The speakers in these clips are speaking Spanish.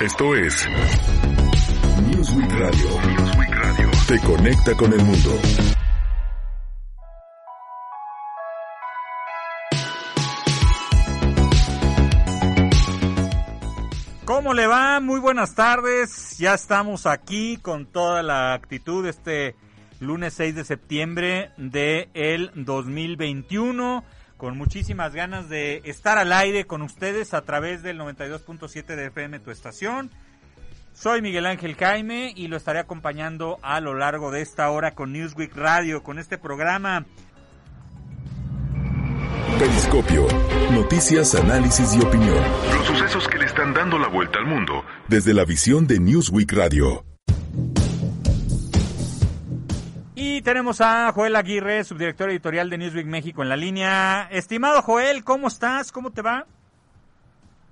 Esto es Newsweek Radio. Newsweek Radio. Te conecta con el mundo. ¿Cómo le va? Muy buenas tardes. Ya estamos aquí con toda la actitud este lunes 6 de septiembre de el 2021 con muchísimas ganas de estar al aire con ustedes a través del 92.7 de FM tu estación. Soy Miguel Ángel Jaime y lo estaré acompañando a lo largo de esta hora con Newsweek Radio, con este programa. Periscopio. Noticias, análisis y opinión. Los sucesos que le están dando la vuelta al mundo desde la visión de Newsweek Radio. Y tenemos a Joel Aguirre, subdirector editorial de Newsweek México en la línea. Estimado Joel, ¿cómo estás? ¿Cómo te va?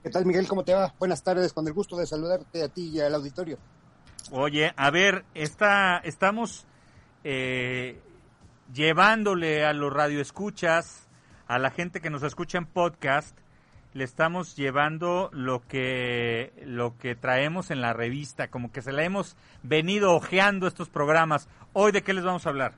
¿Qué tal, Miguel? ¿Cómo te va? Buenas tardes, con el gusto de saludarte a ti y al auditorio. Oye, a ver, está, estamos eh, llevándole a los radioescuchas, a la gente que nos escucha en podcast, le estamos llevando lo que lo que traemos en la revista, como que se la hemos venido ojeando estos programas. Hoy de qué les vamos a hablar?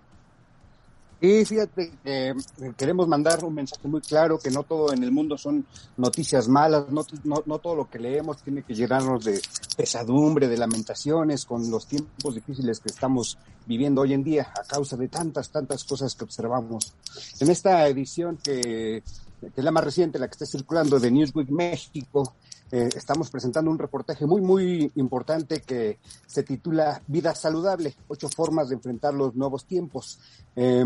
Y fíjate, eh, queremos mandar un mensaje muy claro, que no todo en el mundo son noticias malas, no, no, no, todo lo que leemos tiene que llenarnos de pesadumbre, de lamentaciones, con los tiempos difíciles que estamos viviendo hoy en día a causa de tantas, tantas cosas que observamos. En esta edición que, que es la más reciente, la que está circulando de Newsweek México, eh, estamos presentando un reportaje muy, muy importante que se titula Vida Saludable, ocho formas de enfrentar los nuevos tiempos. Eh,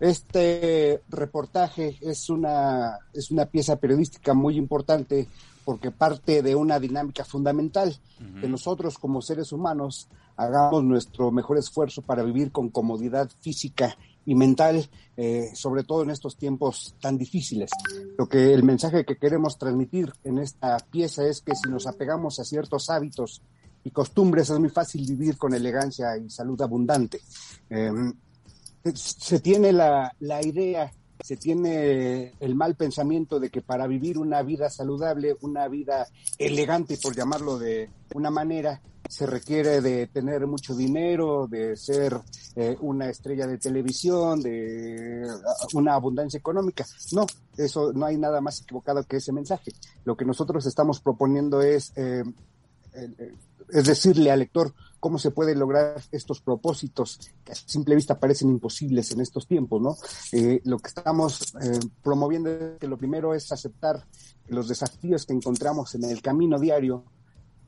este reportaje es una, es una pieza periodística muy importante porque parte de una dinámica fundamental, que nosotros como seres humanos hagamos nuestro mejor esfuerzo para vivir con comodidad física y mental, eh, sobre todo en estos tiempos tan difíciles. Lo que el mensaje que queremos transmitir en esta pieza es que si nos apegamos a ciertos hábitos y costumbres es muy fácil vivir con elegancia y salud abundante. Eh, se tiene la, la idea se tiene el mal pensamiento de que para vivir una vida saludable, una vida elegante, por llamarlo de una manera, se requiere de tener mucho dinero, de ser eh, una estrella de televisión, de una abundancia económica. No, eso no hay nada más equivocado que ese mensaje. Lo que nosotros estamos proponiendo es eh, es decirle al lector cómo se pueden lograr estos propósitos que a simple vista parecen imposibles en estos tiempos, ¿no? Eh, lo que estamos eh, promoviendo es que lo primero es aceptar los desafíos que encontramos en el camino diario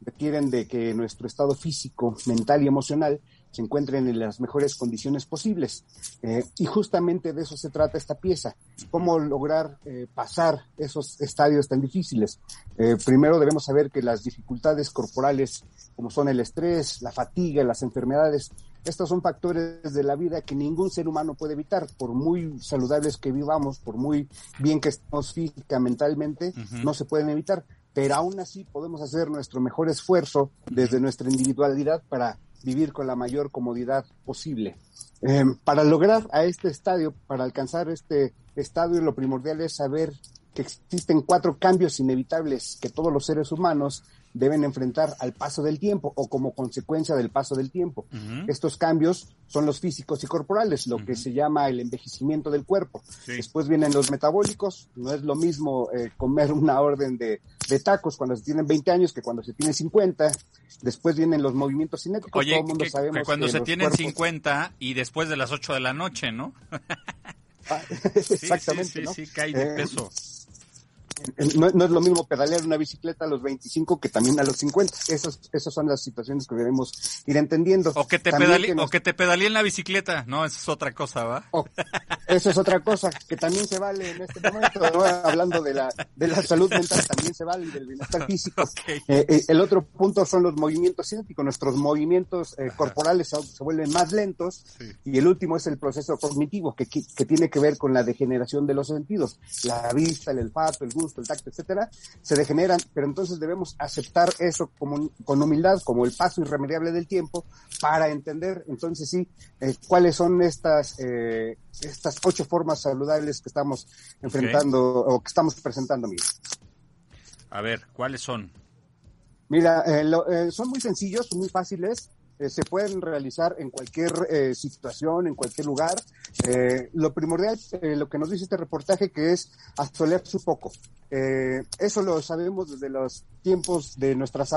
requieren de que nuestro estado físico, mental y emocional se encuentren en las mejores condiciones posibles. Eh, y justamente de eso se trata esta pieza, cómo lograr eh, pasar esos estadios tan difíciles. Eh, primero debemos saber que las dificultades corporales, como son el estrés, la fatiga, las enfermedades, estos son factores de la vida que ningún ser humano puede evitar, por muy saludables que vivamos, por muy bien que estemos física, mentalmente, no se pueden evitar pero aún así podemos hacer nuestro mejor esfuerzo desde nuestra individualidad para vivir con la mayor comodidad posible. Eh, para lograr a este estadio, para alcanzar este estadio, lo primordial es saber que existen cuatro cambios inevitables que todos los seres humanos deben enfrentar al paso del tiempo o como consecuencia del paso del tiempo. Estos cambios son los físicos y corporales, lo que se llama el envejecimiento del cuerpo. Después vienen los metabólicos, no es lo mismo eh, comer una orden de, tacos cuando se tienen 20 años que cuando se tiene 50. Después vienen los movimientos cinéticos, Oye, todo mundo sabemos que cuando se tienen 50 y después de las 8 de la noche, ¿no? Ah, exactamente, sí, sí, cae de eh, peso no, es lo mismo pedalear una bicicleta a los 25 que también a los 50. Esas, esas son las situaciones que debemos ir entendiendo. O que te, pedale, o que te pedalé en la bicicleta. No, esa es otra cosa, ¿va? Eso es otra cosa que también se vale en este momento, hablando de la, de la salud mental, también se vale del bienestar físico. Eh, eh, el otro punto son los movimientos cinéticos, nuestros movimientos eh, corporales se, vuelven más lentos y el último es el proceso cognitivo que, que, tiene que ver con la degeneración de los sentidos, la vista, el olfato, el gusto, el tacto, etcétera, se degeneran, pero entonces debemos aceptar eso como, con humildad, como el paso irremediable del tiempo, para entender entonces sí cuáles son estas estas ocho formas saludables que estamos enfrentando o que estamos presentando, Mira. A ver, ¿cuáles son? Mira, eh, eh, son muy sencillos, muy fáciles. Eh, se pueden realizar en cualquier situación, en cualquier lugar. lo primordial, lo que nos dice este reportaje, que es asolearse un poco. eso lo sabemos desde los tiempos de nuestras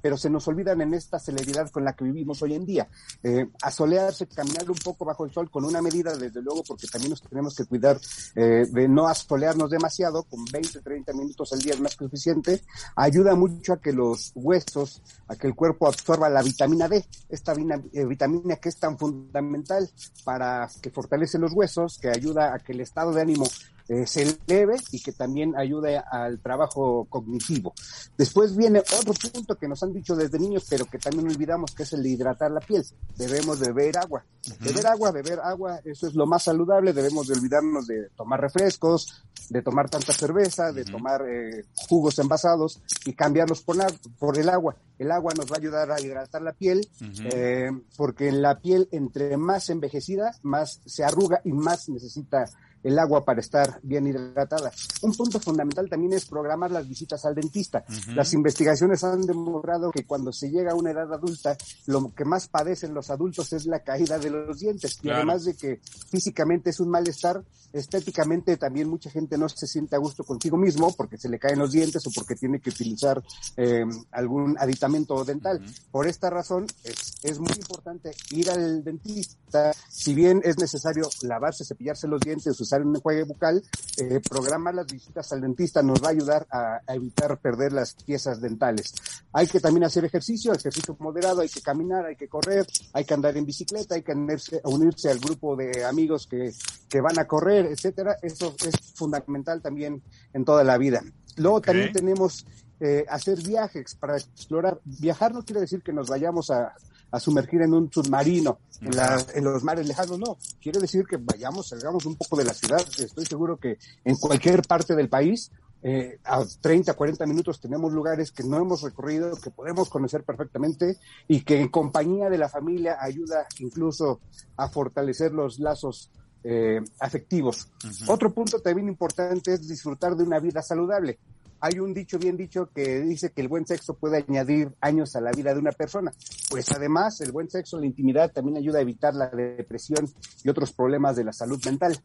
pero se nos olvidan en esta celeridad con la que vivimos hoy en día. Eh, asolearse, caminar un poco bajo el sol con una medida, desde luego, porque también nos tenemos que cuidar eh, de no asolearnos demasiado, con 20, 30 minutos al día es más que suficiente, ayuda mucho a que los huesos, a que el cuerpo absorba la vitamina D, esta eh, vitamina que es tan fundamental para que fortalece los huesos, que ayuda a que el estado de ánimo eh, se eleve y que también ayude al trabajo cognitivo. Después viene otro punto que nos han dicho desde niños, pero que también olvidamos, que es el de hidratar la piel. Debemos beber agua. Beber agua, beber agua, eso es lo más saludable. Debemos de olvidarnos de tomar refrescos, de tomar tanta cerveza, de tomar eh, jugos envasados y cambiarlos por, por el agua. El agua nos va a ayudar a hidratar la piel, eh, porque la piel entre más envejecida, más se arruga y más necesita el agua para estar bien hidratada. Un punto fundamental también es programar las visitas al dentista. Las investigaciones han demostrado que cuando se llega a una edad adulta, lo que más padecen los adultos es la caída de los dientes. Y además de que físicamente es un malestar, estéticamente también mucha gente no se siente a gusto consigo mismo porque se le caen los dientes o porque tiene que utilizar eh, algún aditamento dental. Por esta razón es, es muy importante ir al dentista, si bien es necesario lavarse, cepillarse los dientes, usar un enjuague bucal, eh, programar las visitas al dentista nos va a ayudar a, evitar perder las piezas dentales. Hay que también hacer ejercicio, ejercicio moderado, hay que caminar, hay que correr, hay que andar en bicicleta, hay que unirse, al grupo de amigos que, que van a correr, etcétera. Eso es fundamental también en toda la vida. Luego también tenemos eh, hacer viajes para explorar. Viajar no quiere decir que nos vayamos a, a sumergir en un submarino en, en, los mares lejanos, no. Quiere decir que vayamos, salgamos un poco de la ciudad. Estoy seguro que en cualquier parte del país, eh, a 30, 40 minutos tenemos lugares que no hemos recorrido, que podemos conocer perfectamente y que en compañía de la familia ayuda incluso a fortalecer los lazos eh, afectivos. Otro punto también importante es disfrutar de una vida saludable hay un dicho bien dicho que dice que el buen sexo puede añadir años a la vida de una persona. Pues además, el buen sexo, la intimidad también ayuda a evitar la depresión y otros problemas de la salud mental.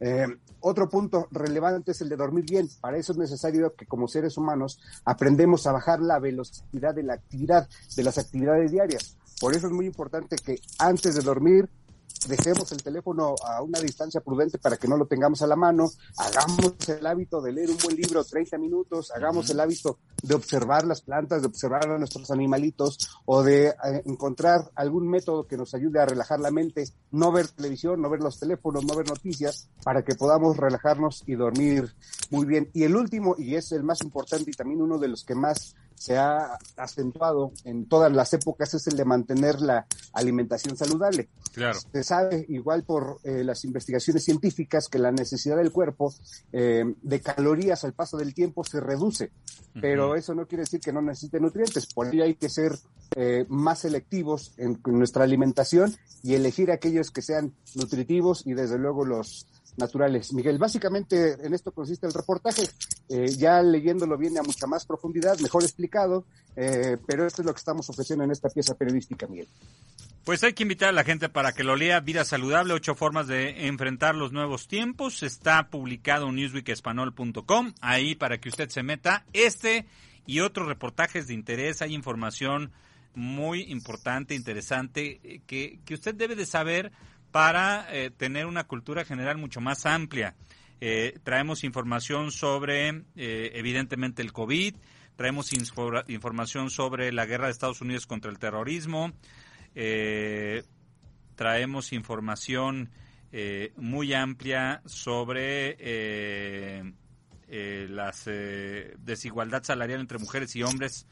Eh, otro punto relevante es el de dormir bien. Para eso es necesario que como seres humanos aprendemos a bajar la velocidad de la actividad, de las actividades diarias. Por eso es muy importante que antes de dormir dejemos el teléfono a una distancia prudente para que no lo tengamos a la mano, hagamos el hábito de leer un buen libro 30 minutos, hagamos el hábito de observar las plantas, de observar a nuestros animalitos o de eh, encontrar algún método que nos ayude a relajar la mente, no ver televisión, no ver los teléfonos, no ver noticias, para que podamos relajarnos y dormir muy bien. Y el último, y es el más importante y también uno de los que más se ha acentuado en todas las épocas es el de mantener la alimentación saludable. Claro. Se sabe, igual por eh, las investigaciones científicas, que la necesidad del cuerpo eh, de calorías al paso del tiempo se reduce, pero eso no quiere decir que no necesite nutrientes. Por ello hay que ser eh, más selectivos en nuestra alimentación y elegir aquellos que sean nutritivos y desde luego los naturales. Miguel, básicamente en esto consiste el reportaje, eh, ya leyéndolo viene a mucha más profundidad, mejor explicado, eh, pero esto es lo que estamos ofreciendo en esta pieza periodística, Miguel. Pues hay que invitar a la gente para que lo lea. Vida Saludable, ocho formas de enfrentar los nuevos tiempos. Está publicado en newsweekespanol.com. Ahí para que usted se meta. Este y otros reportajes de interés. Hay información muy importante, interesante, eh, que, que usted debe de saber para eh, tener una cultura general mucho más amplia. Eh, traemos información sobre, eh, evidentemente, el COVID, traemos información sobre la guerra de Estados Unidos contra el terrorismo, traemos información eh, muy amplia sobre eh, la desigualdad salarial entre mujeres y hombres.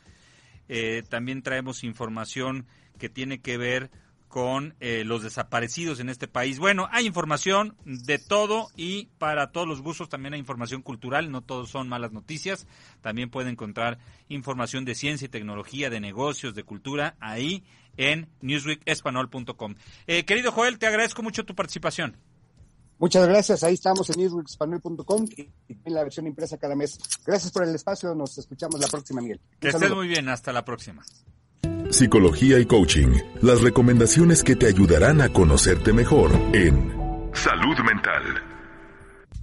también traemos información que tiene que ver con eh, los desaparecidos en este país. Bueno, hay información de todo y para todos los gustos también hay información cultural, no todos son malas noticias. También puede encontrar información de ciencia y tecnología, de negocios, de cultura ahí en newsweekespanol.com. Eh, querido Joel, te agradezco mucho tu participación. Muchas gracias, ahí estamos en newsweekespanol.com y en la versión impresa cada mes. Gracias por el espacio, nos escuchamos la próxima, Miguel. que estés muy bien, hasta la próxima psicología y coaching. Las recomendaciones que te ayudarán a conocerte mejor en Salud Mental.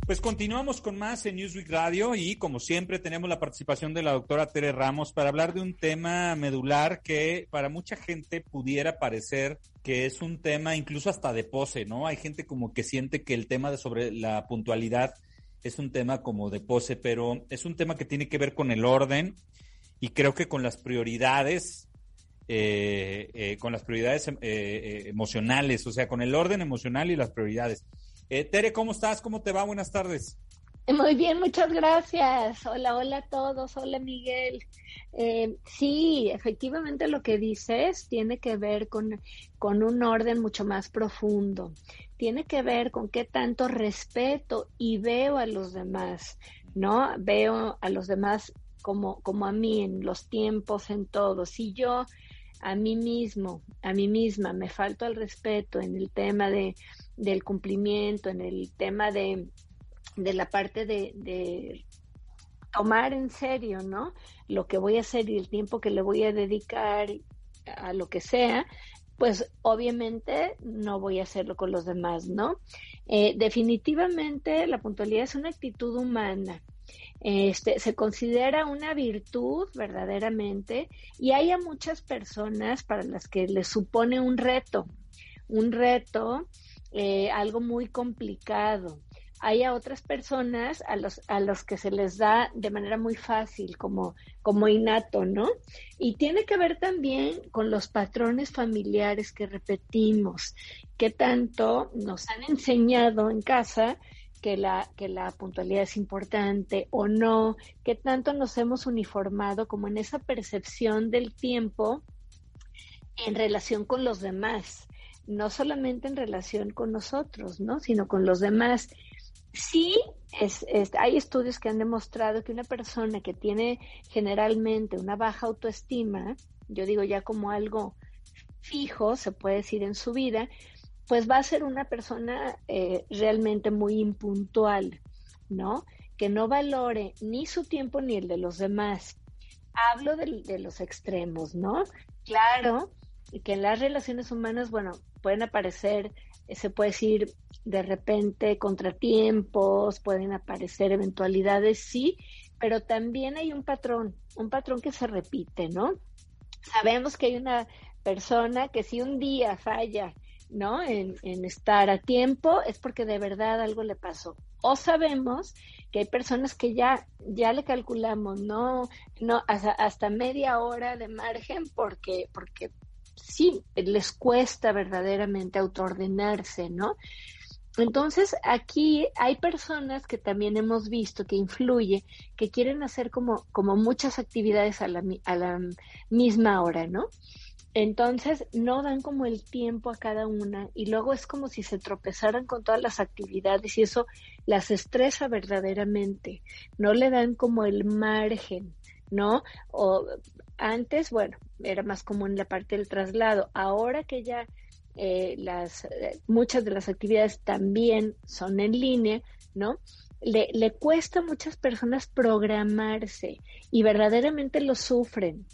Pues continuamos con más en Newsweek Radio y como siempre tenemos la participación de la doctora Tere Ramos para hablar de un tema medular que para mucha gente pudiera parecer que es un tema incluso hasta de pose, ¿no? Hay gente como que siente que el tema de sobre la puntualidad es un tema como de pose, pero es un tema que tiene que ver con el orden y creo que con las prioridades eh, eh, con las prioridades eh, emocionales, o sea, con el orden emocional y las prioridades. Tere, ¿cómo estás? ¿Cómo te va? Buenas tardes. Muy bien, muchas gracias. Hola, hola a todos. Hola, Miguel. sí, efectivamente lo que dices tiene que ver con, con un orden mucho más profundo. Tiene que ver con qué tanto respeto y veo a los demás, ¿no? Veo a los demás como, como a mí en los tiempos, en todo. Si yo a mí mismo, a mí misma, me falto al respeto en el tema de, del cumplimiento, en el tema de, de la parte de, tomar en serio, ¿no? Lo que voy a hacer y el tiempo que le voy a dedicar a lo que sea, pues obviamente no voy a hacerlo con los demás, ¿no? Eh, definitivamente la puntualidad es una actitud humana este, se considera una virtud verdaderamente y hay a muchas personas para las que les supone un reto, un reto, eh, algo muy complicado. Hay a otras personas a los, a los que se les da de manera muy fácil, como, como innato, ¿no? Y tiene que ver también con los patrones familiares que repetimos, que tanto nos han enseñado en casa que la, que la puntualidad es importante o no, que tanto nos hemos uniformado como en esa percepción del tiempo en relación con los demás, no solamente en relación con nosotros, ¿no? Sino con los demás. Sí, hay estudios que han demostrado que una persona que tiene generalmente una baja autoestima, yo digo ya como algo fijo, se puede decir en su vida, pues va a ser una persona eh, realmente muy impuntual, ¿no? Que no valore ni su tiempo ni el de los demás. Hablo de, los extremos, ¿no? Claro, que en las relaciones humanas, bueno, pueden aparecer, eh, se puede decir de repente contratiempos, pueden aparecer eventualidades, sí, pero también hay un patrón, un patrón que se repite, ¿no? Sabemos que hay una persona que si un día falla ¿no? En, estar a tiempo es porque de verdad algo le pasó. O sabemos que hay personas que ya, ya le calculamos, no, no, hasta, media hora de margen porque, porque sí, les cuesta verdaderamente autoordenarse, ¿no? Entonces, aquí hay personas que también hemos visto que influye, que quieren hacer como, como muchas actividades a la, a la misma hora, ¿no? Entonces no dan como el tiempo a cada una y luego es como si se tropezaran con todas las actividades y eso las estresa verdaderamente. No le dan como el margen, ¿no? O antes, bueno, era más común la parte del traslado. Ahora que ya eh, las eh, muchas de las actividades también son en línea, ¿no? Le, le cuesta a muchas personas programarse y verdaderamente lo sufren,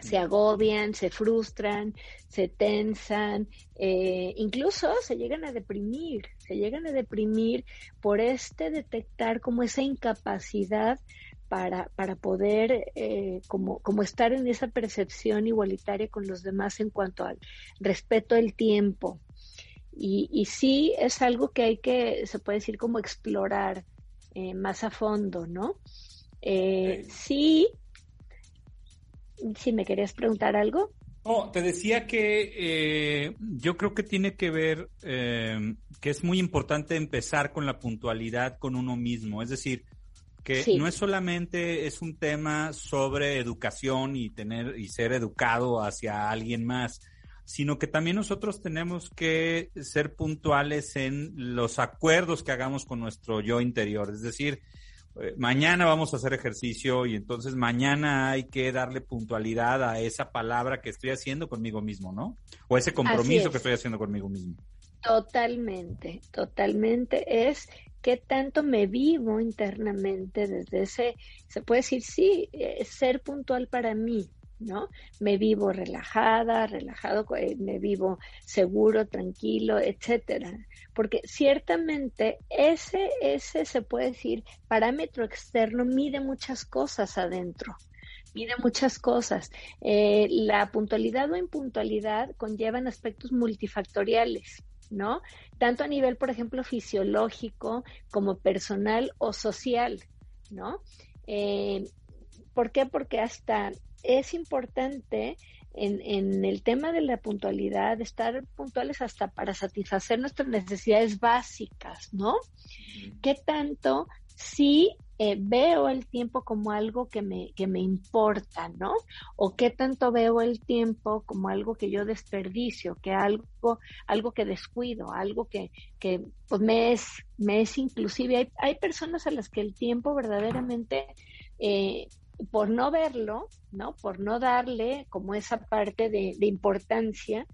se agobian, se frustran, se tensan, eh, incluso se llegan a deprimir, se llegan a deprimir por este detectar como esa incapacidad para, para poder eh, como, como estar en esa percepción igualitaria con los demás en cuanto al respeto del tiempo. Y, y sí es algo que hay que, se puede decir, como explorar eh, más a fondo, ¿no? sí, si me querías preguntar algo. Oh, te decía que eh, yo creo que tiene que ver, eh, que es muy importante empezar con la puntualidad con uno mismo. Es decir, que no es solamente es un tema sobre educación y tener y ser educado hacia alguien más, sino que también nosotros tenemos que ser puntuales en los acuerdos que hagamos con nuestro yo interior. Es decir, eh, mañana vamos a hacer ejercicio y entonces mañana hay que darle puntualidad a esa palabra que estoy haciendo conmigo mismo, ¿no? O ese compromiso que estoy haciendo conmigo mismo. Totalmente, totalmente. Es qué tanto me vivo internamente desde ese, se puede decir, sí, eh, ser puntual para mí, ¿no? Me vivo relajada, relajado, eh, me vivo seguro, tranquilo, etcétera. Porque ciertamente ese, ese se puede decir, parámetro externo mide muchas cosas adentro mide muchas cosas. Eh, la puntualidad o impuntualidad conllevan aspectos multifactoriales, ¿no? Tanto a nivel, por ejemplo, fisiológico como personal o social, ¿no? Eh, ¿Por qué? Porque hasta es importante en, en, el tema de la puntualidad, estar puntuales hasta para satisfacer nuestras necesidades básicas, ¿no? ¿Qué tanto si eh, veo el tiempo como algo que me, que me importa, ¿no? O qué tanto veo el tiempo como algo que yo desperdicio, que algo, algo que descuido, algo que, que pues me es, me es inclusive, hay, hay personas a las que el tiempo verdaderamente eh, por no verlo, ¿no? Por no darle como esa parte de, de, importancia,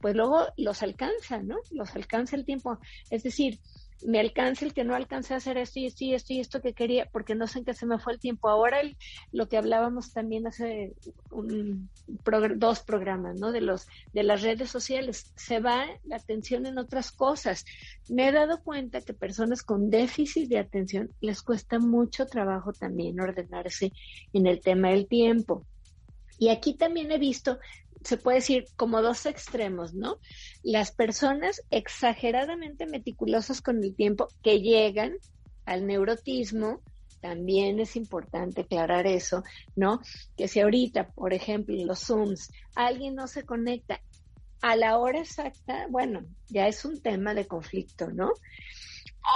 pues luego los alcanza, ¿no? Los alcanza el tiempo. Es decir, me alcance el que no alcancé a hacer esto y esto y esto y esto que quería, porque no sé en qué se me fue el tiempo. Ahora lo que hablábamos también hace dos programas, ¿no? De los de las redes sociales, se va la atención en otras cosas. Me he dado cuenta que personas con déficit de atención les cuesta mucho trabajo también ordenarse en el tema del tiempo. Y aquí también he visto se puede decir como dos extremos, ¿no? Las personas exageradamente meticulosas con el tiempo que llegan al neurotismo, también es importante aclarar eso, ¿no? Que si ahorita, por ejemplo, en los Zooms, alguien no se conecta a la hora exacta, bueno, ya es un tema de conflicto, ¿no?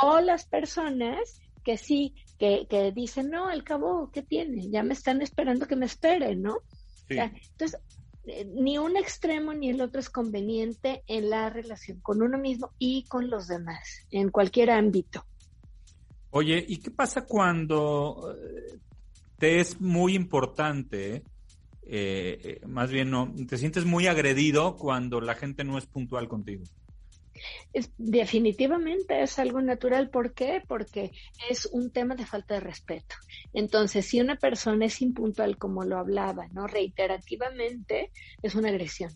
O las personas que sí, que, que dicen, no, al cabo, ¿qué tiene? Ya me están esperando que me esperen, ¿no? entonces, ni un extremo ni el otro es conveniente en la relación con uno mismo y con los demás, en cualquier ámbito. Oye, ¿y qué pasa cuando eh, te es muy importante, eh, más bien no, te sientes muy agredido cuando la gente no es puntual contigo? Es, definitivamente es algo natural. ¿Por qué? Porque es un tema de falta de respeto. Entonces, si una persona es impuntual, como lo hablaba, ¿no? Reiterativamente, es una agresión.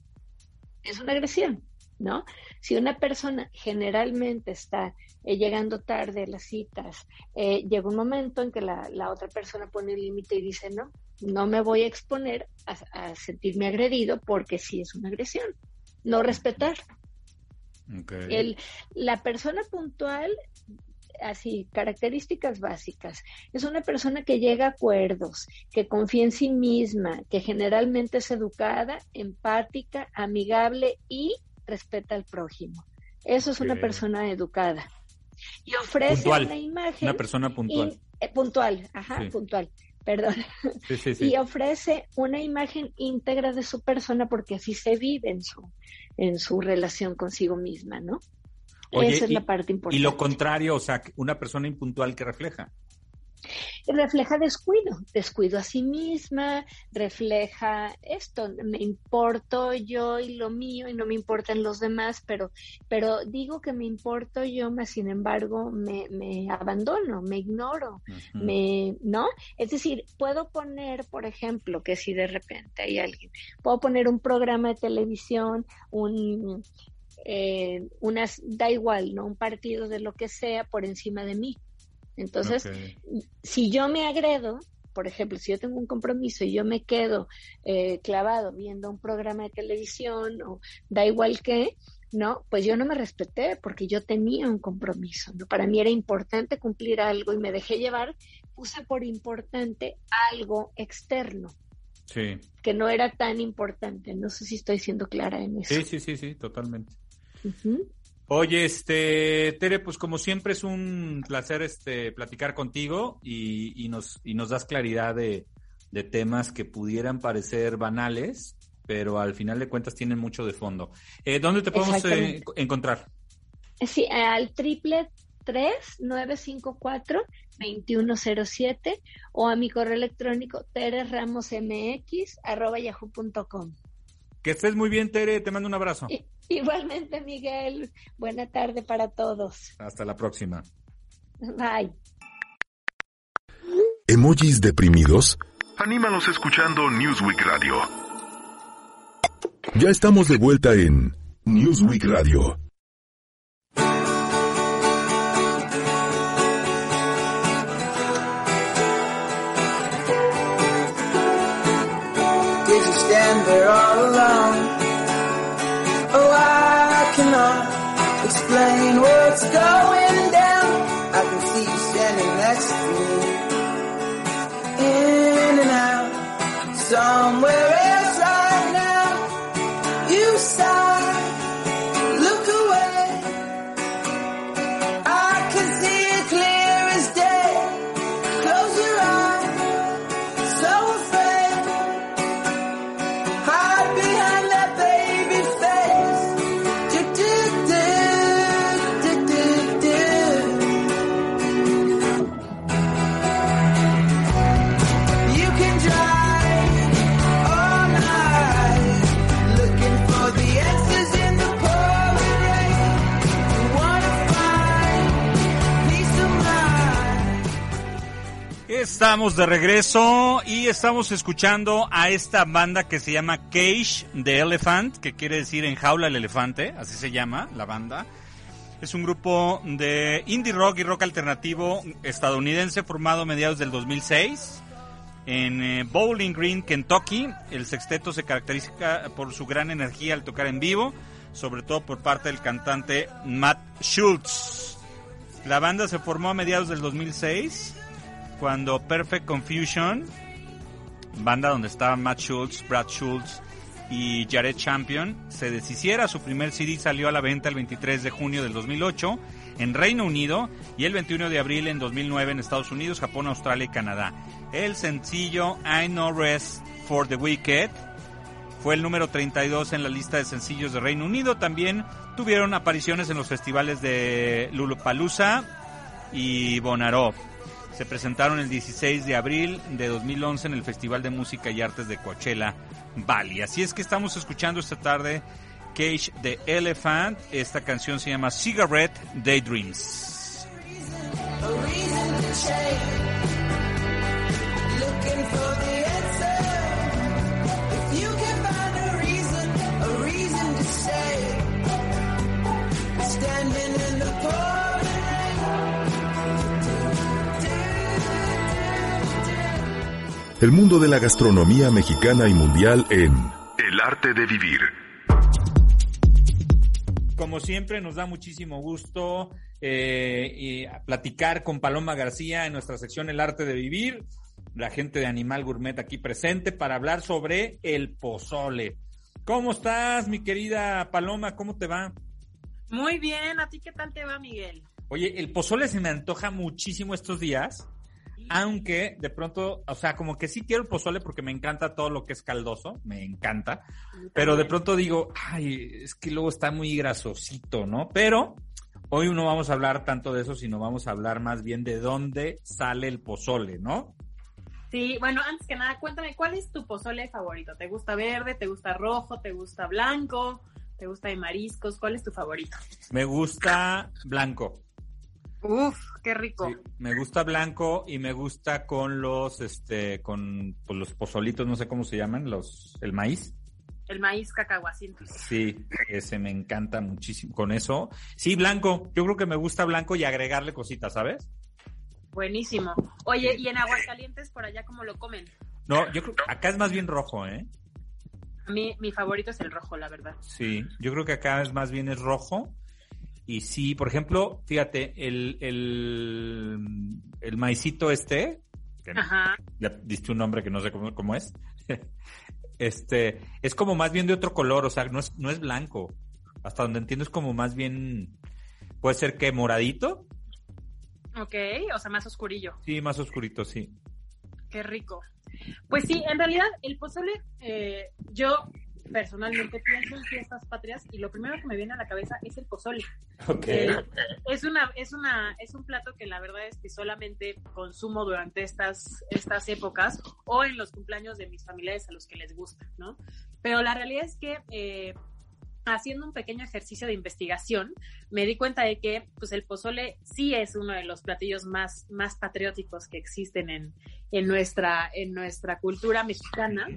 Es una agresión, ¿no? Si una persona generalmente está eh, llegando tarde a las citas, eh, llega un momento en que la, otra persona pone el límite y dice, no, no me voy a exponer a, a sentirme agredido porque sí es una agresión. No respetar, el, la persona puntual, así, características básicas, es una persona que llega a acuerdos, que confía en sí misma, que generalmente es educada, empática, amigable y respeta al prójimo. Eso es una persona educada. Y ofrece una imagen. Una persona puntual. Eh, puntual, ajá, puntual perdón, y ofrece una imagen íntegra de su persona porque así se vive en su, en su relación consigo misma, ¿no? Esa es la parte importante. Y lo contrario, o sea, una persona impuntual que refleja refleja descuido, descuido a sí misma, refleja esto, me importo yo y lo mío y no me importan los demás, pero, pero digo que me importo yo, más sin embargo me, me abandono, me ignoro, me, ¿no? Es decir, puedo poner, por ejemplo, que si de repente hay alguien, puedo poner un programa de televisión, un, eh, unas, da igual, ¿no? Un partido de lo que sea por encima de mí. Entonces, si yo me agredo, por ejemplo, si yo tengo un compromiso y yo me quedo eh, clavado viendo un programa de televisión o da igual qué, ¿no? Pues yo no me respeté porque yo tenía un compromiso, ¿no? Para mí era importante cumplir algo y me dejé llevar, puse por importante algo externo, Sí. Que no era tan importante. No sé si estoy siendo clara en eso. Sí, sí, sí, sí, totalmente. Oye, este, Tere, pues como siempre es un placer este platicar contigo y, nos, y nos das claridad de, temas que pudieran parecer banales, pero al final de cuentas tienen mucho de fondo. Eh, ¿Dónde te podemos eh, encontrar? Sí, al triple tres nueve cinco cuatro siete o a mi correo electrónico teresramosmx arroba yahoo.com. Que estés muy bien, Tere, te mando un abrazo. Igualmente, Miguel. Buena tarde para todos. Hasta la próxima. Bye. ¿Emojis deprimidos? Anímanos escuchando Newsweek Radio. Ya estamos de vuelta en Newsweek Radio. Stand there all alone? Oh, I cannot explain what's going down. I can see you standing next to me. In and out, somewhere Estamos de regreso y estamos escuchando a esta banda que se llama Cage the Elephant, que quiere decir en jaula el elefante, así se llama la banda. Es un grupo de indie rock y rock alternativo estadounidense formado a mediados del 2006 en eh, Bowling Green, Kentucky. El sexteto se caracteriza por su gran energía al tocar en vivo, sobre todo por parte del cantante Matt Schultz. La banda se formó a mediados del 2006 cuando Perfect Confusion, banda donde estaban Matt Schultz, Brad Schultz y Jared Champion, se deshiciera. Su primer CD salió a la venta el 23 de junio del 2008 en Reino Unido y el 21 de abril en 2009 en Estados Unidos, Japón, Australia y Canadá. El sencillo I No Rest for the Wicked fue el número 32 en la lista de sencillos de Reino Unido. También tuvieron apariciones en los festivales de Lollapalooza y Bonnaroo. Se presentaron el 16 de abril de 2011 en el Festival de Música y Artes de Coachella Valley. Así es que estamos escuchando esta tarde Cage the Elephant. Esta canción se llama Cigarette Daydreams. El mundo de la gastronomía mexicana y mundial en El arte de vivir. Como siempre, nos da muchísimo gusto eh, y platicar con Paloma García en nuestra sección El Arte de Vivir, la gente de Animal Gourmet aquí presente para hablar sobre el pozole. ¿Cómo estás, mi querida Paloma? ¿Cómo te va? Muy bien, ¿a ti qué tal te va, Miguel? Oye, el pozole se me antoja muchísimo estos días, aunque de pronto, o sea, como que sí quiero el pozole porque me encanta todo lo que es caldoso, me encanta, pero de pronto digo, ay, es que luego está muy grasosito, ¿no? Pero hoy no vamos a hablar tanto de eso, sino vamos a hablar más bien de dónde sale el pozole, ¿no? Sí, bueno, antes que nada, cuéntame, ¿cuál es tu pozole favorito? ¿Te gusta verde? ¿Te gusta rojo? ¿Te gusta blanco? ¿Te gusta de mariscos? ¿Cuál es tu favorito? Me gusta blanco. Uf, qué rico. Sí, me gusta blanco y me gusta con los, este, con pues, los pozolitos, no sé cómo se llaman, los, el maíz. El maíz cacahuacinto. Sí, ese me encanta muchísimo. Con eso, sí, blanco. Yo creo que me gusta blanco y agregarle cositas, ¿sabes? Buenísimo. Oye, ¿y en Aguascalientes por allá cómo lo comen? No, yo creo que acá es más bien rojo, ¿eh? A mí, mi favorito es el rojo, la verdad. Sí, yo creo que acá es más bien es rojo. Y sí, por ejemplo, fíjate, el, el, el maicito este, que Ajá. le diste un nombre que no sé cómo, cómo es. este, es como más bien de otro color, o sea, no es, no es blanco. Hasta donde entiendo es como más bien, puede ser que moradito. Ok, o sea, más oscurillo. Sí, más oscurito, sí. Qué rico. Pues sí, en realidad el pozole, eh, yo personalmente pienso en fiestas patrias y lo primero que me viene a la cabeza es el pozole. Ok. Eh, es una, es una, es un plato que la verdad es que solamente consumo durante estas, estas épocas o en los cumpleaños de mis familiares a los que les gusta, ¿no? Pero la realidad es que eh, haciendo un pequeño ejercicio de investigación, me di cuenta de que pues el pozole sí es uno de los platillos más, más patrióticos que existen en, en, nuestra, en nuestra cultura mexicana.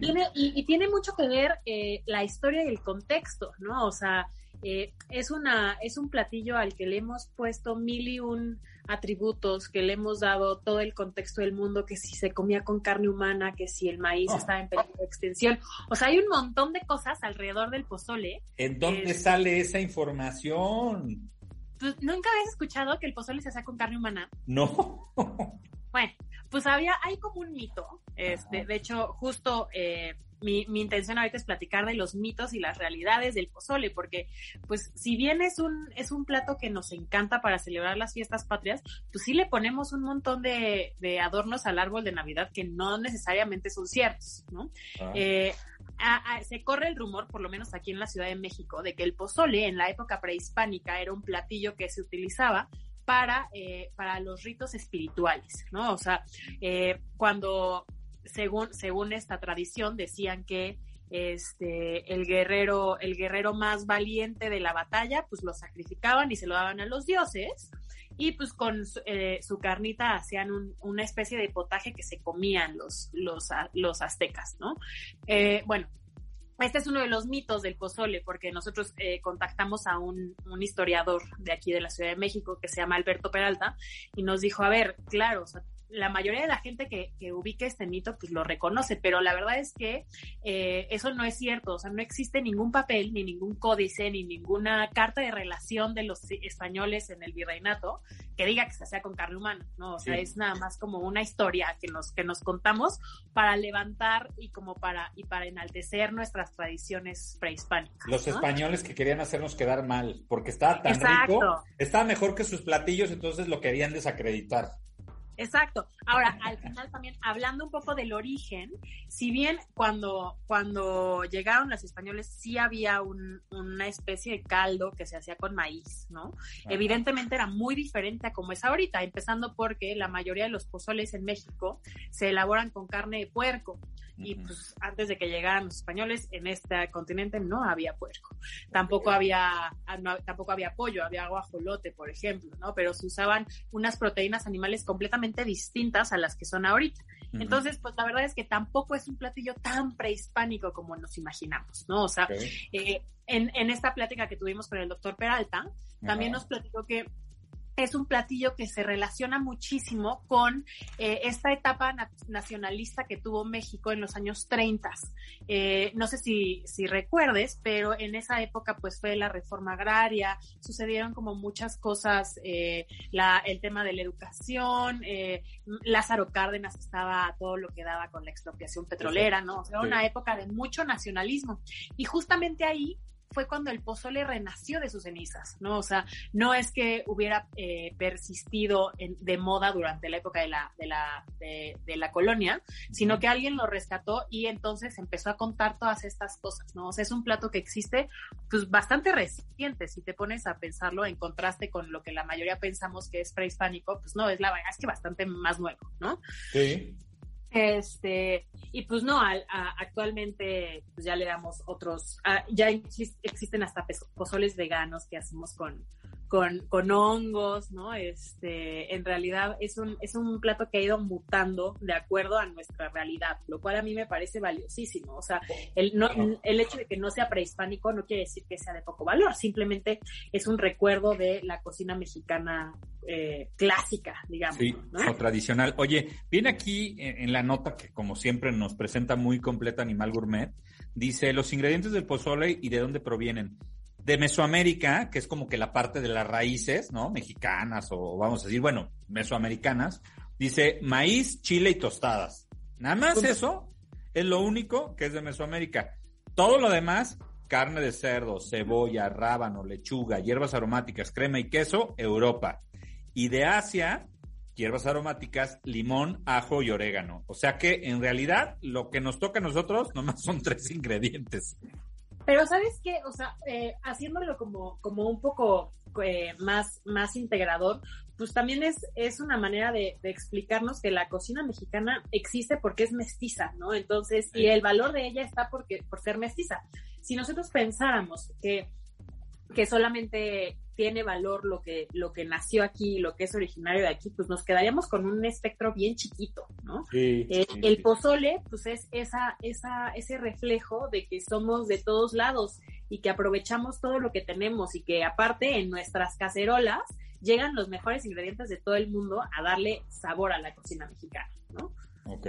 Tiene, y, y tiene mucho que ver eh, la historia y el contexto, ¿no? O sea, eh, es, una, es un platillo al que le hemos puesto mil y un atributos, que le hemos dado todo el contexto del mundo, que si se comía con carne humana, que si el maíz Oh. estaba en peligro de extinción. O sea, hay un montón de cosas alrededor del pozole. ¿En dónde Eh, sale esa información? Pues, ¿Nunca habías escuchado que el pozole se hacía con carne humana? No. Bueno, pues había, hay como un mito. Este, de hecho, justo eh, mi, mi intención ahorita es platicar de los mitos y las realidades del pozole, porque, pues, si bien es un, es un plato que nos encanta para celebrar las fiestas patrias, pues sí le ponemos un montón de, de adornos al árbol de Navidad que no necesariamente son ciertos, ¿no? Ah. Eh, a- a- se corre el rumor, por lo menos aquí en la Ciudad de México, de que el pozole en la época prehispánica era un platillo que se utilizaba para, eh, para los ritos espirituales, ¿no? O sea, eh, cuando, según, según esta tradición, decían que este, el guerrero, el guerrero más valiente de la batalla, pues lo sacrificaban y se lo daban a los dioses, y pues con su, eh, carnita hacían un- una especie de potaje que se comían los, los, los aztecas, ¿no? Bueno, este es uno de los mitos del pozole, porque nosotros eh, contactamos a un, un historiador de aquí de la Ciudad de México que se llama Alberto Peralta y nos dijo, a ver, claro, la mayoría de la gente que, que ubique este mito pues lo reconoce, pero la verdad es que eh, eso no es cierto, o sea, no existe ningún papel, ni ningún códice, ni ninguna carta de relación de los españoles en el virreinato que diga que se hacía con carne humana, ¿no? O sea, Sí. es nada más como una historia que nos, que nos contamos para levantar y como para, y para enaltecer nuestras tradiciones prehispánicas. Los ¿no? españoles que querían hacernos quedar mal, porque estaba tan Exacto. rico, estaba mejor que sus platillos, entonces lo querían desacreditar. Exacto. Ahora, al final también, hablando un poco del origen, si bien cuando, cuando llegaron los españoles sí había un- una especie de caldo que se hacía con maíz, ¿no? Evidentemente era muy diferente a como es ahorita, empezando porque la mayoría de los pozoles en México se elaboran con carne de puerco. Y pues antes de que llegaran los españoles en este continente no había puerco. Tampoco había, ah, no- tampoco había pollo, había guajolote, por ejemplo, ¿no? Pero se usaban unas proteínas animales completamente distintas a las que son ahorita. Entonces, pues la verdad es que tampoco es un platillo tan prehispánico como nos imaginamos, ¿no? O sea, eh, en, en esta plática que tuvimos con el doctor Peralta, también nos platicó que es un platillo que se relaciona muchísimo con eh, esta etapa na- nacionalista que tuvo México en los años 30. Eh, no sé si, si recuerdes, pero en esa época pues fue la reforma agraria, sucedieron como muchas cosas, eh, la, el tema de la educación, Lázaro Cárdenas estaba a todo lo que daba con la expropiación petrolera, ¿no? O sea, una época de mucho nacionalismo. Y justamente ahí fue cuando el pozole renació de sus cenizas, ¿no? O sea, no es que hubiera eh, persistido en- de moda durante la época de la, de la, de, de la colonia, sino que alguien lo rescató y entonces empezó a contar todas estas cosas, ¿no? O sea, es un plato que existe, pues, bastante reciente, si te pones a pensarlo en contraste con lo que la mayoría pensamos que es prehispánico, pues no, es la verdad es que bastante más nuevo, ¿no? Sí. Este, y pues no, actualmente pues ya le damos otros, ah, ya exis- existen hasta pozoles veganos que hacemos con, con, con hongos, ¿no? Este, en realidad es un, es un plato que ha ido mutando de acuerdo a nuestra realidad, lo cual a mí me parece valiosísimo. O sea, el, no, el hecho de que no sea prehispánico no quiere decir que sea de poco valor, simplemente es un recuerdo de la cocina mexicana eh, clásica, digamos. Sí, ¿no? o tradicional. Oye, viene aquí en, en la nota que como siempre nos presenta muy completa Animal Gourmet, dice los ingredientes del pozole y de dónde provienen. De Mesoamérica, que es como que la parte de las raíces, ¿no? Mexicanas o vamos a decir, bueno, mesoamericanas, Dice maíz, chile y tostadas. Nada más eso es lo único que es de Mesoamérica. Todo lo demás, carne de cerdo, cebolla, rábano, lechuga, hierbas aromáticas, crema y queso, Europa. Y de Asia, hierbas aromáticas, limón, ajo y orégano. O sea que en realidad lo que nos toca a nosotros nomás son tres ingredientes. Pero sabes qué, o sea, eh, haciéndolo como, como un poco eh, más, más integrador, pues también es, es una manera de, de, explicarnos que la cocina mexicana existe porque es mestiza, ¿no? Entonces, y el valor de ella está porque, por ser mestiza. Si nosotros pensáramos que, que solamente tiene valor lo que, lo que nació aquí, lo que es originario de aquí, pues nos quedaríamos con un espectro bien chiquito, ¿no? Sí, eh, sí, el pozole, pues es esa, esa, ese reflejo de que somos de todos lados y que aprovechamos todo lo que tenemos y que aparte en nuestras cacerolas llegan los mejores ingredientes de todo el mundo a darle sabor a la cocina mexicana, ¿no? Ok.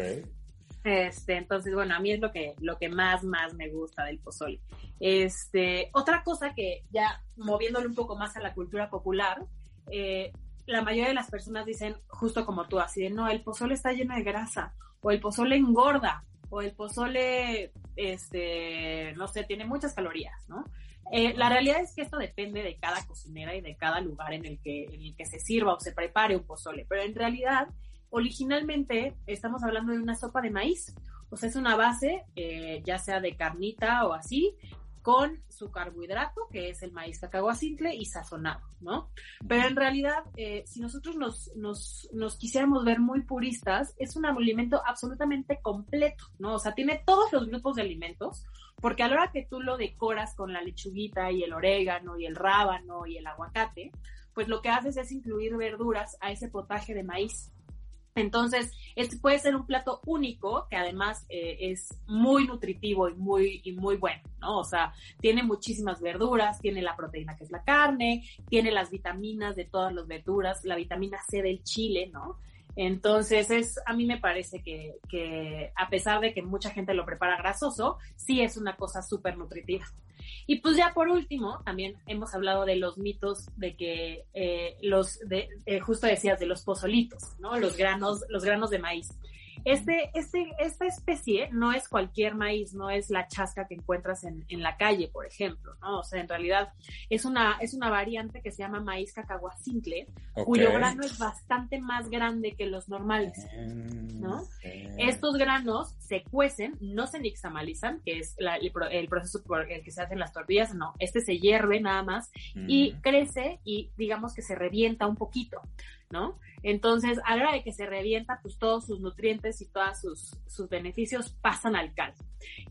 Este, entonces, bueno, a mí es lo que, lo que más, más me gusta del pozole. Este, otra cosa que ya moviéndole un poco más a la cultura popular, eh, la mayoría de las personas dicen, justo como tú, así no, el pozole está lleno de grasa, o el pozole engorda, o el pozole, este, no sé, tiene muchas calorías, ¿no? Eh, la realidad es que esto depende de cada cocinera y de cada lugar en el, que, en el que se sirva o se prepare un pozole, pero en realidad, originalmente estamos hablando de una sopa de maíz, o sea, es una base, eh, ya sea de carnita o así, con su carbohidrato, que es el maíz cacahuacintle, y sazonado, ¿no? Pero en realidad, eh, si nosotros nos, nos, nos, quisiéramos ver muy puristas, es un alimento absolutamente completo, ¿no? O sea, tiene todos los grupos de alimentos, porque a la hora que tú lo decoras con la lechuguita y el orégano y el rábano y el aguacate, pues lo que haces es incluir verduras a ese potaje de maíz. Entonces, este puede ser un plato único que además eh, es muy nutritivo y muy, y muy bueno, ¿no? O sea, tiene muchísimas verduras, tiene la proteína que es la carne, tiene las vitaminas de todas las verduras, la vitamina C del chile, ¿no? Entonces, es, a mí me parece que, que a pesar de que mucha gente lo prepara grasoso, sí es una cosa súper nutritiva. Y pues ya por último, también hemos hablado de los mitos de que eh, los, de, eh, justo decías, de los pozolitos, ¿no? Los granos, los granos de maíz. Este, este, esta especie no es cualquier maíz, no es la chasca que encuentras en, en, la calle, por ejemplo, ¿no? O sea, en realidad es una, es una variante que se llama maíz cacahuacintle, okay. cuyo grano es bastante más grande que los normales, ¿no? Okay. Estos granos se cuecen, no se nixtamalizan, que es la, el, el, proceso por el que se hacen las tortillas, no, este se hierve nada más mm. y crece y digamos que se revienta un poquito, ¿no? Entonces, a la hora de que se revienta, pues todos sus nutrientes y todos sus, sus beneficios pasan al cal.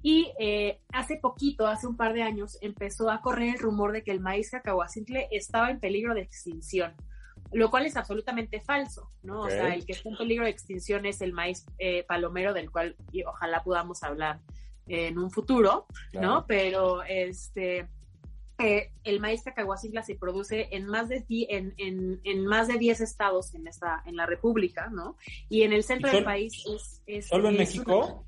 Y eh, hace poquito, hace un par de años, empezó a correr el rumor de que el maíz cacahuacintle estaba en peligro de extinción, lo cual es absolutamente falso, ¿no? Okay. O sea, el que está en peligro de extinción es el maíz eh, palomero, del cual y ojalá podamos hablar en un futuro, claro. ¿no? Pero este eh, el maíz cacahuacintle se produce en más de en, en, en, más de 10 estados en esta en la República, ¿no? Y en el centro solo, del país es, es ¿Solo en es México? Una,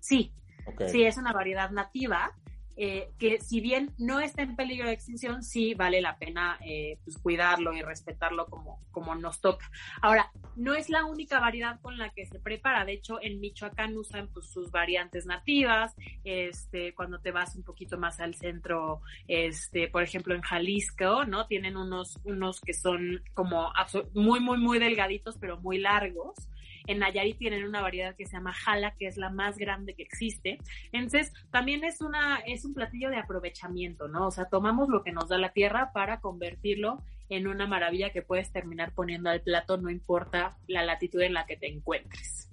sí. Okay. Sí, es una variedad nativa. Eh, que si bien no está en peligro de extinción, sí vale la pena eh, pues cuidarlo y respetarlo como, como nos toca. Ahora, no es la única variedad con la que se prepara. De hecho, en Michoacán usan pues, sus variantes nativas. Este, cuando te vas un poquito más al centro, este, por ejemplo, en Jalisco, ¿no? Tienen unos, unos que son como muy, muy, muy delgaditos, pero muy largos. En Nayarit tienen una variedad que se llama jala, que es la más grande que existe. Entonces, también es una, es un platillo de aprovechamiento, ¿no? O sea, tomamos lo que nos da la tierra para convertirlo en una maravilla que puedes terminar poniendo al plato, no importa la latitud en la que te encuentres.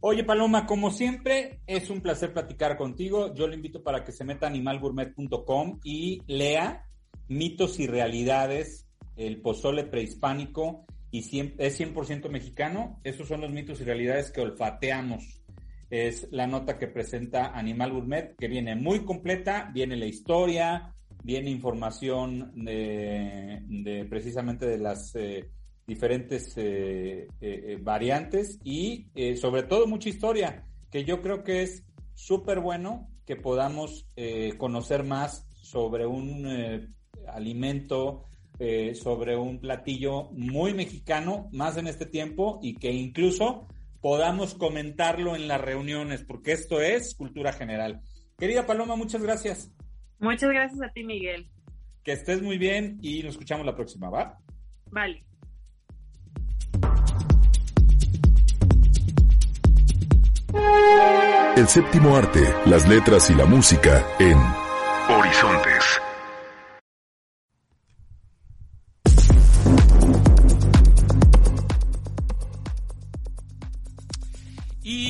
Oye, Paloma, como siempre, es un placer platicar contigo. Yo le invito para que se meta a animalgourmet.com y lea mitos y realidades, el pozole prehispánico y es 100% mexicano. Esos son los mitos y realidades que olfateamos. Es la nota que presenta Animal Gourmet, que viene muy completa, viene la historia, viene información de, precisamente de las eh, diferentes eh, eh, variantes y sobre todo mucha historia, que yo creo que es súper bueno que podamos conocer más sobre un alimento eh, sobre un platillo muy mexicano, más en este tiempo, y que incluso podamos comentarlo en las reuniones, porque esto es cultura general. Querida Paloma, muchas gracias. Muchas gracias a ti, Miguel. Que estés muy bien y nos escuchamos la próxima, ¿va? Vale. El séptimo arte, las letras y la música en Horizontes.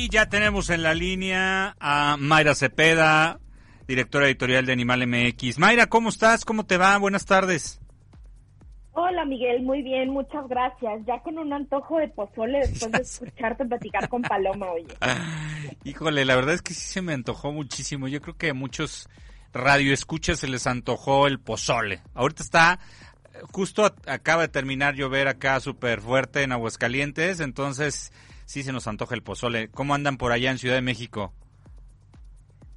Y ya tenemos en la línea a Mayra Cepeda, directora editorial de Animal MX. Mayra, ¿cómo estás? ¿Cómo te va? Buenas tardes. Hola Miguel, muy bien, muchas gracias. Ya con un antojo de pozole después de escucharte platicar con Paloma, oye. Híjole, la verdad es que sí se me antojó muchísimo. Yo creo que a muchos radioescuchas se les antojó el pozole. Ahorita está, justo acaba de terminar llover acá súper fuerte en Aguascalientes, entonces sí se nos antoja el pozole. ¿Cómo andan por allá en Ciudad de México?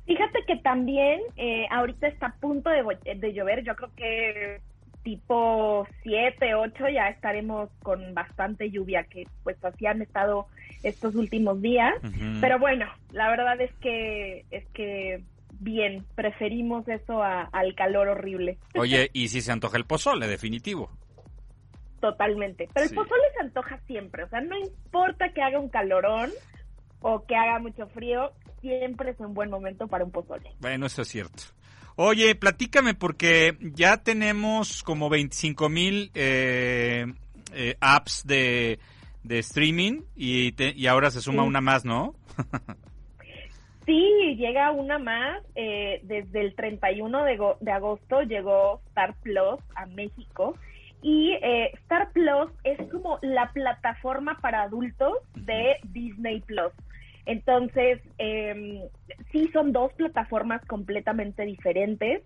Fíjate que también eh, ahorita está a punto de, de llover. Yo creo que tipo 7, 8 ya estaremos con bastante lluvia, que pues así han estado estos últimos días. Pero bueno, la verdad es que es que bien, preferimos eso a- al calor horrible, Oye, y si se antoja el pozole, definitivo. Totalmente. Pero Sí. el pozole se antoja siempre, o sea, no importa que haga un calorón o que haga mucho frío, siempre es un buen momento para un pozole. Bueno, eso es cierto. Oye, platícame porque ya tenemos como 25 mil eh, eh, apps de, de streaming y, te- y ahora se suma Sí. una más, ¿no? Sí, llega una más. eh, desde el 31 de, de agosto llegó Star Plus a México. Y eh, Star Plus es como la plataforma para adultos de Disney Plus. Entonces, eh, sí son dos plataformas completamente diferentes.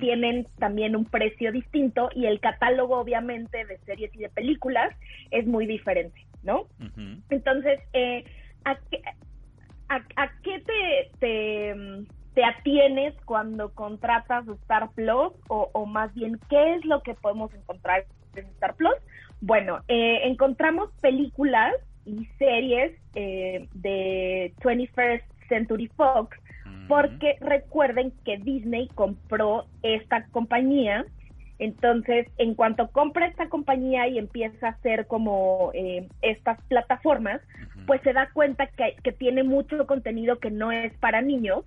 Tienen también un precio distinto y el catálogo, obviamente, de series y de películas es muy diferente, ¿no? Entonces, eh, ¿a qué, a, a qué te, te, mm, te atienes cuando contratas Star Plus? O, o más bien, ¿qué es lo que podemos encontrar en Star Plus? Bueno, eh, encontramos películas y series eh, de 21st Century Fox, porque recuerden que Disney compró esta compañía entonces, en cuanto compra esta compañía y empieza a hacer como eh, estas plataformas, pues se da cuenta que, que tiene mucho contenido que no es para niños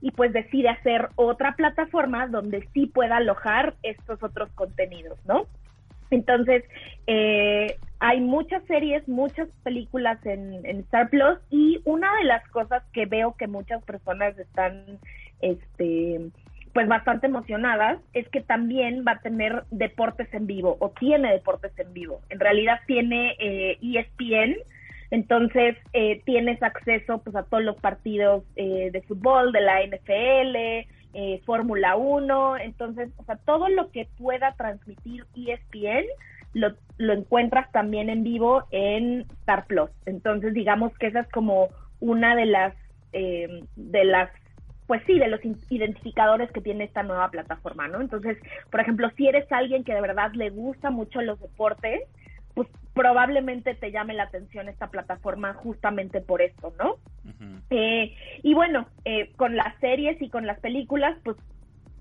y pues decide hacer otra plataforma donde sí pueda alojar estos otros contenidos, ¿no? Entonces, eh, hay muchas series, muchas películas en, en Star Plus y una de las cosas que veo que muchas personas están, este, pues bastante emocionadas es que también va a tener deportes en vivo o tiene deportes en vivo. En realidad tiene eh, ESPN, entonces eh, tienes acceso pues a todos los partidos eh, de fútbol, de la NFL, eh, Fórmula 1, entonces, o sea, todo lo que pueda transmitir ESPN lo, lo encuentras también en vivo en Star Plus. Entonces, digamos que esa es como una de las eh, de las pues sí, de los identificadores que tiene esta nueva plataforma, ¿no? Entonces, por ejemplo, si eres alguien que de verdad le gusta mucho los deportes, pues probablemente te llame la atención esta plataforma justamente por esto, ¿no? Eh, y bueno, eh, con las series y con las películas, pues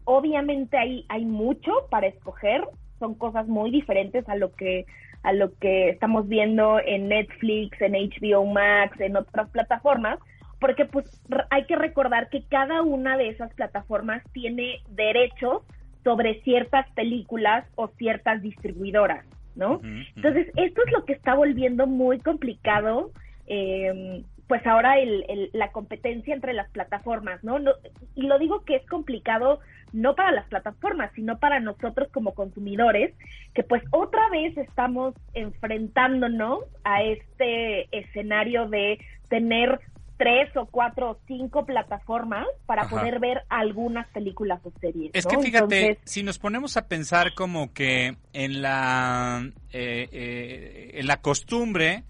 obviamente hay, hay mucho para escoger, son cosas muy diferentes a lo que a lo que estamos viendo en Netflix, en HBO Max, en otras plataformas, porque pues hay que recordar que cada una de esas plataformas tiene derechos sobre ciertas películas o ciertas distribuidoras, ¿no? Entonces, esto es lo que está volviendo muy complicado, eh, pues ahora el, el- la competencia entre las plataformas, ¿no? No- Y lo digo que es complicado no para las plataformas, sino para nosotros como consumidores, que pues otra vez estamos enfrentándonos a este escenario de tener tres o cuatro o cinco plataformas para Ajá. poder ver algunas películas o series. Es ¿no? que fíjate, Entonces, si nos ponemos a pensar como que en la, eh, eh, en la costumbre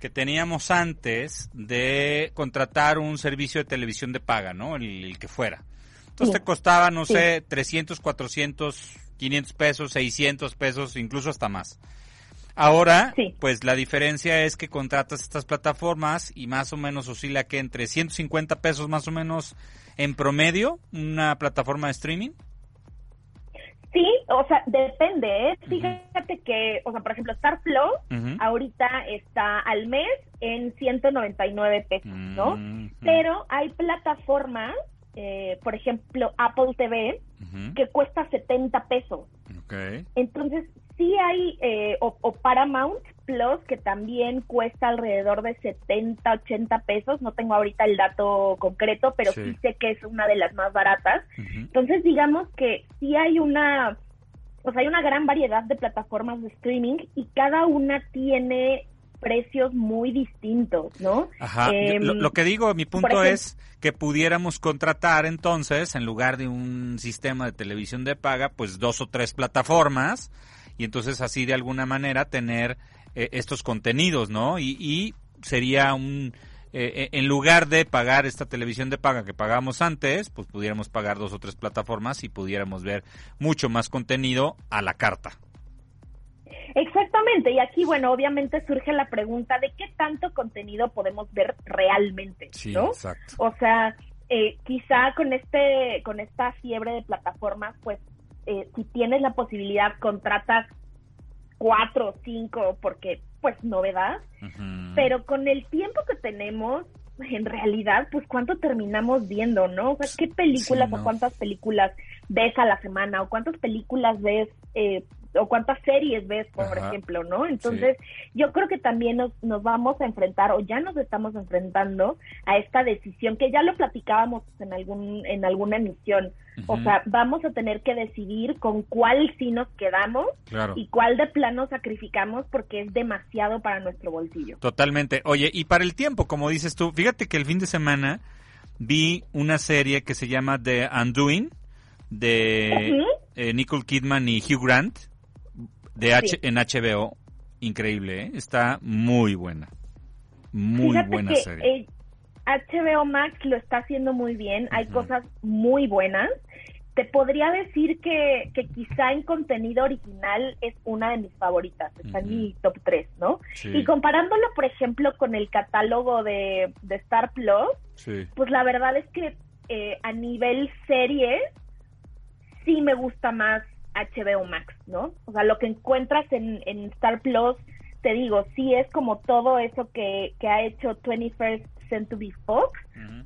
que teníamos antes de contratar un servicio de televisión de paga, ¿no? El, el que fuera. Entonces Sí. te costaba, no Sí. sé, 300, 400 500 pesos, 600 pesos, incluso hasta más. Ahora, Sí. pues la diferencia es que contratas estas plataformas y más o menos oscila que entre 150 pesos más o menos en promedio una plataforma de streaming. Sí, o sea, depende, ¿eh? Fíjate que, o sea, por ejemplo, Star Plus Ujú. ahorita está al mes en 199 pesos, ¿no? Pero hay plataformas, eh, por ejemplo, Apple TV, que cuesta 70 pesos. ok. Entonces, sí hay, eh, o, o Paramount Plus, que también cuesta alrededor de 70, 80 pesos. No tengo ahorita el dato concreto, pero Sí. sí, sé que es una de las más baratas. Entonces, digamos que sí hay una, pues hay una gran variedad de plataformas de streaming y cada una tiene precios muy distintos, ¿no? Ajá. Em, lo, lo que digo, mi punto ejemplo- es que pudiéramos contratar entonces, en lugar de un sistema de televisión de paga, pues dos o tres plataformas y entonces así de alguna manera tener eh, estos contenidos, ¿no? Y, y sería un... eh, eh, en lugar de pagar esta televisión de paga que pagábamos antes, pues pudiéramos pagar dos o tres plataformas y pudiéramos ver mucho más contenido a la carta. Exactamente, y aquí, bueno, obviamente surge la pregunta de qué tanto contenido podemos ver realmente, ¿no? exacto. O sea, eh, quizá con este, con esta fiebre de plataformas, pues, eh, si tienes la posibilidad, contratas cuatro o cinco, porque, pues, novedad, pero con el tiempo que tenemos, en realidad, pues, ¿cuánto terminamos viendo, no? O sea, ¿qué películas Sí, no. o cuántas películas ves a la semana? ¿O cuántas películas ves, eh, o cuántas series ves, por Ajá. ejemplo, no? Entonces, yo creo que también nos, nos vamos a enfrentar, o ya nos estamos enfrentando a esta decisión, que ya lo platicábamos en, algún, en alguna emisión. O sea, vamos a tener que decidir con cuál sí nos quedamos Claro. y cuál de plano sacrificamos porque es demasiado para nuestro bolsillo. Totalmente. Oye, y para el tiempo, como dices tú, fíjate que el fin de semana vi una serie que se llama The Undoing de eh, Nicole Kidman y Hugh Grant de H Sí. en HBO. Increíble, ¿eh? Está muy buena. Muy Fíjate buena que serie. eh, HBO Max lo está haciendo muy bien, hay cosas muy buenas. Te podría decir que, que quizá en contenido original es una de mis favoritas, está en mi top 3, ¿no? Sí, Y comparándolo, por ejemplo, con el catálogo de, de Star Plus, sí. pues la verdad es que eh, a nivel serie sí me gusta más HBO Max, ¿no? O sea, lo que encuentras en, en Star Plus, te digo, sí es como todo eso que, que ha hecho 21st Century Fox.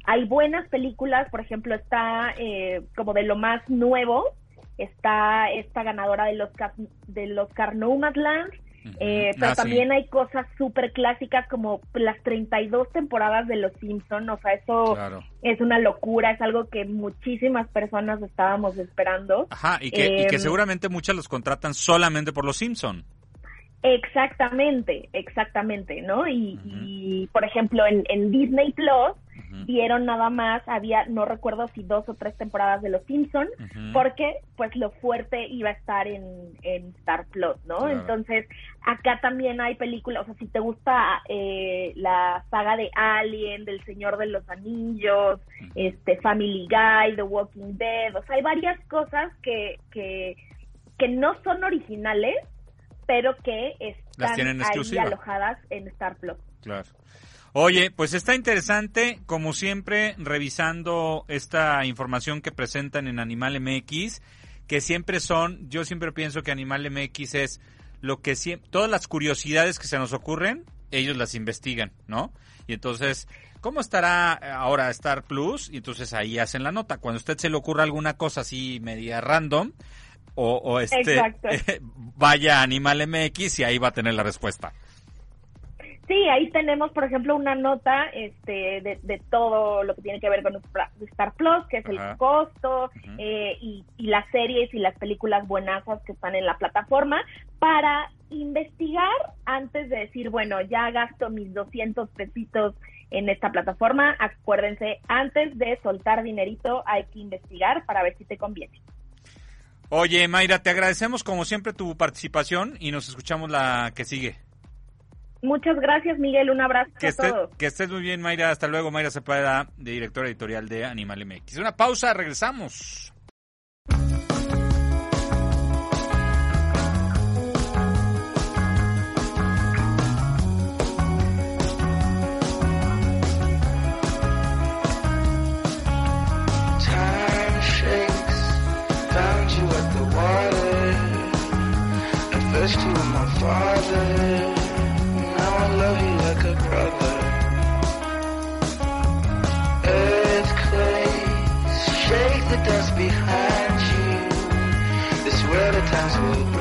Hay buenas películas, por ejemplo, está eh, como de lo más nuevo, está esta ganadora del Oscar, del Oscar Nomadland, eh, pero Ah, sí. también hay cosas súper clásicas como las 32 temporadas de Los Simpson, o sea, eso Claro. es una locura, es algo que muchísimas personas estábamos esperando. Ajá, y que, y que Em, seguramente muchas los contratan solamente por los Simpson. Exactamente, exactamente, ¿no? Y, y, por ejemplo, en, en Disney Plus Ujú, dieron nada más, había, no recuerdo si dos o tres temporadas de Los Simpson, ujú. porque pues lo fuerte iba a estar en, en Star Plus, ¿no? Claro. Entonces, acá también hay películas, o sea, si te gusta eh, la saga de Alien, del Señor de los Anillos, este Family Guy, The Walking Dead, o sea, hay varias cosas que, que, que no son originales, pero que están tienen ahí alojadas en Star Plus. Claro. Oye, pues está interesante, como siempre, revisando esta información que presentan en Animal MX, que siempre son, yo siempre pienso que Animal MX es lo que siempre, todas las curiosidades que se nos ocurren, ellos las investigan, ¿no? Y entonces, ¿cómo estará ahora Star Plus? Y entonces ahí hacen la nota. Cuando a usted se le ocurra alguna cosa así media random, o, o este, vaya Animal MX y ahí va a tener la respuesta. Sí, ahí tenemos, por ejemplo, una nota este, de, de todo lo que tiene que ver con Star Plus, que es Ajá. el costo eh, y, y las series y las películas buenazas que están en la plataforma para investigar antes de decir, bueno, ya gasto mis 200 pesitos en esta plataforma. Acuérdense, antes de soltar dinerito hay que investigar para ver si te conviene. Oye, Mayra, te agradecemos como siempre tu participación y nos escuchamos la que sigue. Muchas gracias, Miguel. Un abrazo Que, a esté- todos. que estés muy bien, Mayra. Hasta luego, Mayra Cepeda, de directora editorial de Animal MX. Una pausa, regresamos. Much to my father. Now I love you like a brother. Earthquakes shake the dust behind you. This world at times will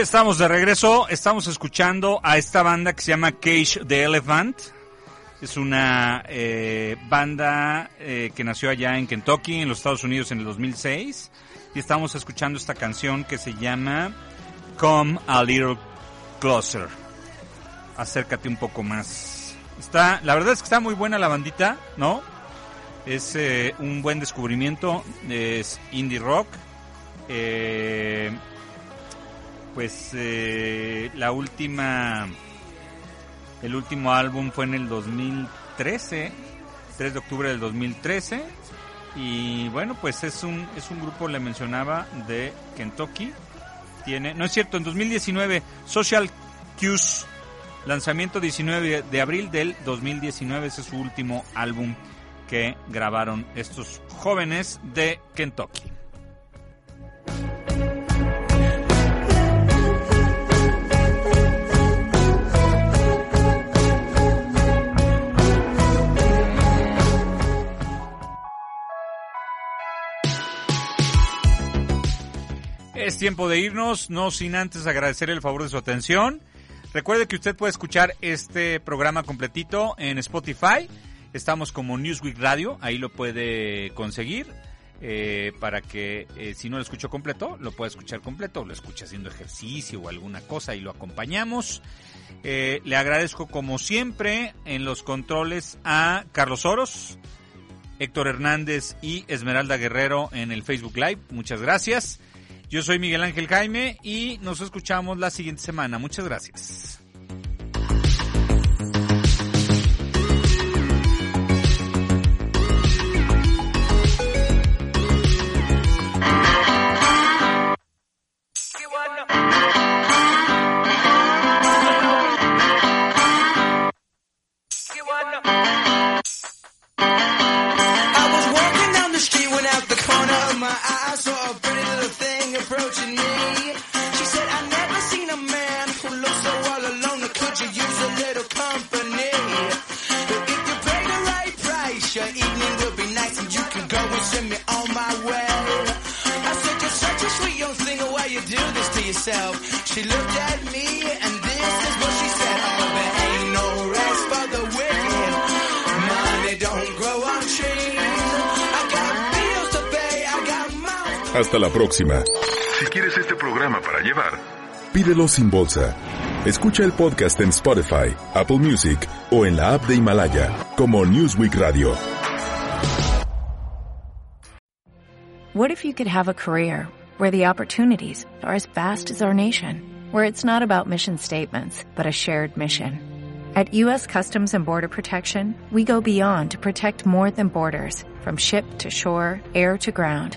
Estamos de regreso, estamos escuchando a esta banda que se llama Cage the Elephant. Es una eh, banda eh, que nació allá en Kentucky, en los Estados Unidos, en el 2006. Y estamos escuchando esta canción que se llama Come a Little Closer. Acércate un poco más. Está, la verdad es que está muy buena la bandita, ¿no? Es eh, un buen descubrimiento, es indie rock. Pues eh, la última el último álbum fue en el 2013 3 de octubre del 2013 y bueno pues es un es un grupo le mencionaba de Kentucky. Tiene no es cierto en 2019 Social Cues lanzamiento 19 de, abril del 2019 ese es su último álbum que grabaron estos jóvenes de Kentucky tiempo de irnos, no sin antes agradecer el favor de su atención. Recuerde que usted puede escuchar este programa completito en Spotify. Estamos como Newsweek Radio, ahí lo puede conseguir. eh, para que eh, si no lo escucho completo, lo pueda escuchar completo, lo escucha haciendo ejercicio o alguna cosa y lo acompañamos. Eh, le agradezco como siempre en los controles a Carlos Oros, Héctor Hernández y Esmeralda Guerrero en el Facebook Live. Muchas gracias. Yo soy Miguel Ángel Jaime y nos escuchamos la siguiente semana. Muchas gracias. Próxima. Si quieres este programa para llevar, Pídelo sin bolsa. Escucha el podcast en Spotify, Apple Music o en la app de Himalaya como Newsweek Radio. What if you could have a career where the opportunities are as vast as our nation, where it's not about mission statements, but a shared mission? At U.S. Customs and Border Protection, we go beyond to protect more than borders, from ship to shore, air to ground,